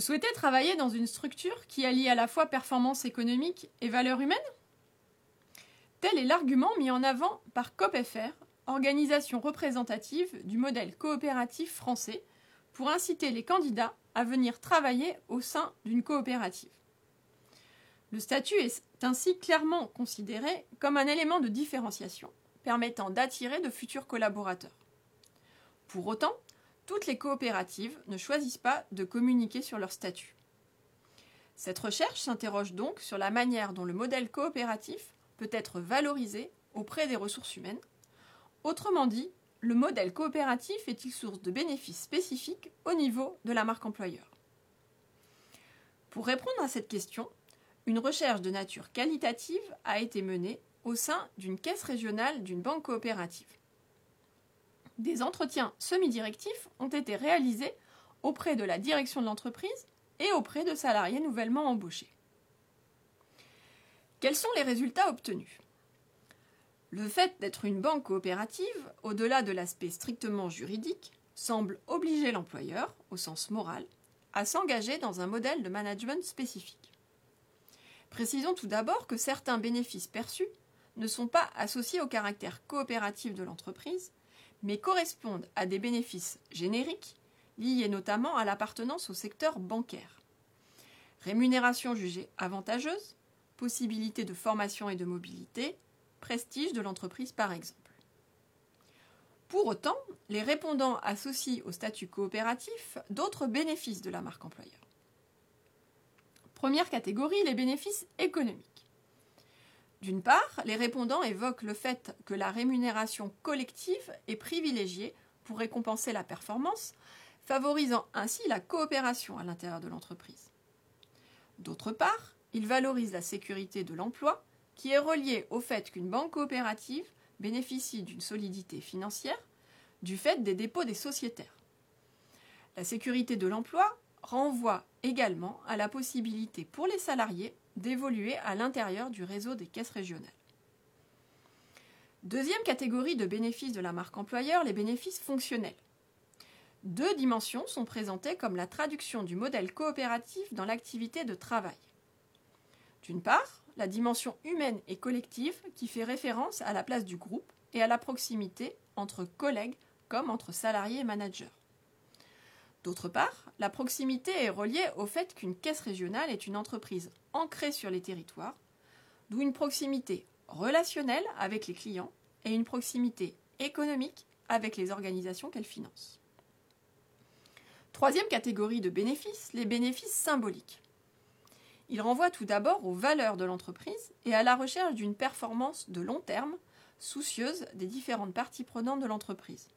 souhaitez travailler dans une structure qui allie à la fois performance économique et valeur humaine Tel est l'argument mis en avant par COPFR, organisation représentative du modèle coopératif français, pour inciter les candidats à venir travailler au sein d'une coopérative. Le statut est ainsi clairement considéré comme un élément de différenciation permettant d'attirer de futurs collaborateurs. Pour autant, toutes les coopératives ne choisissent pas de communiquer sur leur statut. Cette recherche s'interroge donc sur la manière dont le modèle coopératif peut être valorisé auprès des ressources humaines. Autrement dit, le modèle coopératif est-il source de bénéfices spécifiques au niveau de la marque employeur? Pour répondre à cette question, une recherche de nature qualitative a été menée au sein d'une caisse régionale d'une banque coopérative. Des entretiens semi-directifs ont été réalisés auprès de la direction de l'entreprise et auprès de salariés nouvellement embauchés. Quels sont les résultats obtenus? Le fait d'être une banque coopérative, au-delà de l'aspect strictement juridique, semble obliger l'employeur, au sens moral, à s'engager dans un modèle de management spécifique. Précisons tout d'abord que certains bénéfices perçus ne sont pas associés au caractère coopératif de l'entreprise, mais correspondent à des bénéfices génériques liés notamment à l'appartenance au secteur bancaire. Rémunération jugée avantageuse, possibilité de formation et de mobilité, prestige de l'entreprise par exemple. Pour autant, les répondants associent au statut coopératif d'autres bénéfices de la marque employeur. Première catégorie, les bénéfices économiques. D'une part, les répondants évoquent le fait que la rémunération collective est privilégiée pour récompenser la performance, favorisant ainsi la coopération à l'intérieur de l'entreprise. D'autre part, ils valorisent la sécurité de l'emploi, qui est reliée au fait qu'une banque coopérative bénéficie d'une solidité financière du fait des dépôts des sociétaires. La sécurité de l'emploi renvoie également à la possibilité pour les salariés d'évoluer à l'intérieur du réseau des caisses régionales. Deuxième catégorie de bénéfices de la marque employeur, les bénéfices fonctionnels. Deux dimensions sont présentées comme la traduction du modèle coopératif dans l'activité de travail. D'une part, la dimension humaine et collective qui fait référence à la place du groupe et à la proximité entre collègues comme entre salariés et managers. D'autre part, la proximité est reliée au fait qu'une caisse régionale est une entreprise ancrée sur les territoires, d'où une proximité relationnelle avec les clients et une proximité économique avec les organisations qu'elle finance. Troisième catégorie de bénéfices, les bénéfices symboliques. Ils renvoient tout d'abord aux valeurs de l'entreprise et à la recherche d'une performance de long terme, soucieuse des différentes parties prenantes de l'entreprise.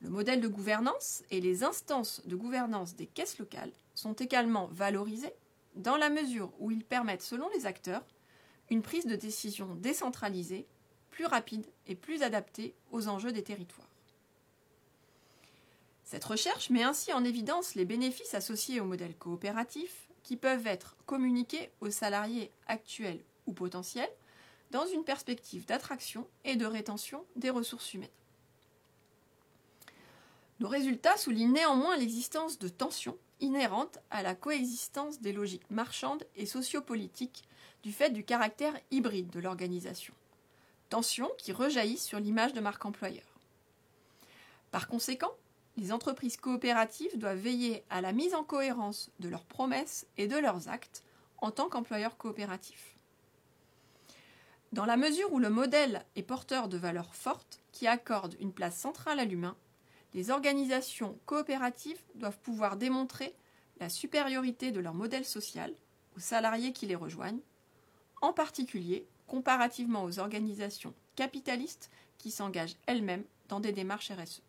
Le modèle de gouvernance et les instances de gouvernance des caisses locales sont également valorisés dans la mesure où ils permettent, selon les acteurs, une prise de décision décentralisée, plus rapide et plus adaptée aux enjeux des territoires. Cette recherche met ainsi en évidence les bénéfices associés au modèle coopératif qui peuvent être communiqués aux salariés actuels ou potentiels dans une perspective d'attraction et de rétention des ressources humaines. Nos résultats soulignent néanmoins l'existence de tensions inhérentes à la coexistence des logiques marchandes et sociopolitiques du fait du caractère hybride de l'organisation. Tensions qui rejaillissent sur l'image de marque employeur. Par conséquent, les entreprises coopératives doivent veiller à la mise en cohérence de leurs promesses et de leurs actes en tant qu'employeur coopératif. Dans la mesure où le modèle est porteur de valeurs fortes qui accordent une place centrale à l'humain, les organisations coopératives doivent pouvoir démontrer la supériorité de leur modèle social aux salariés qui les rejoignent, en particulier comparativement aux organisations capitalistes qui s'engagent elles-mêmes dans des démarches RSE.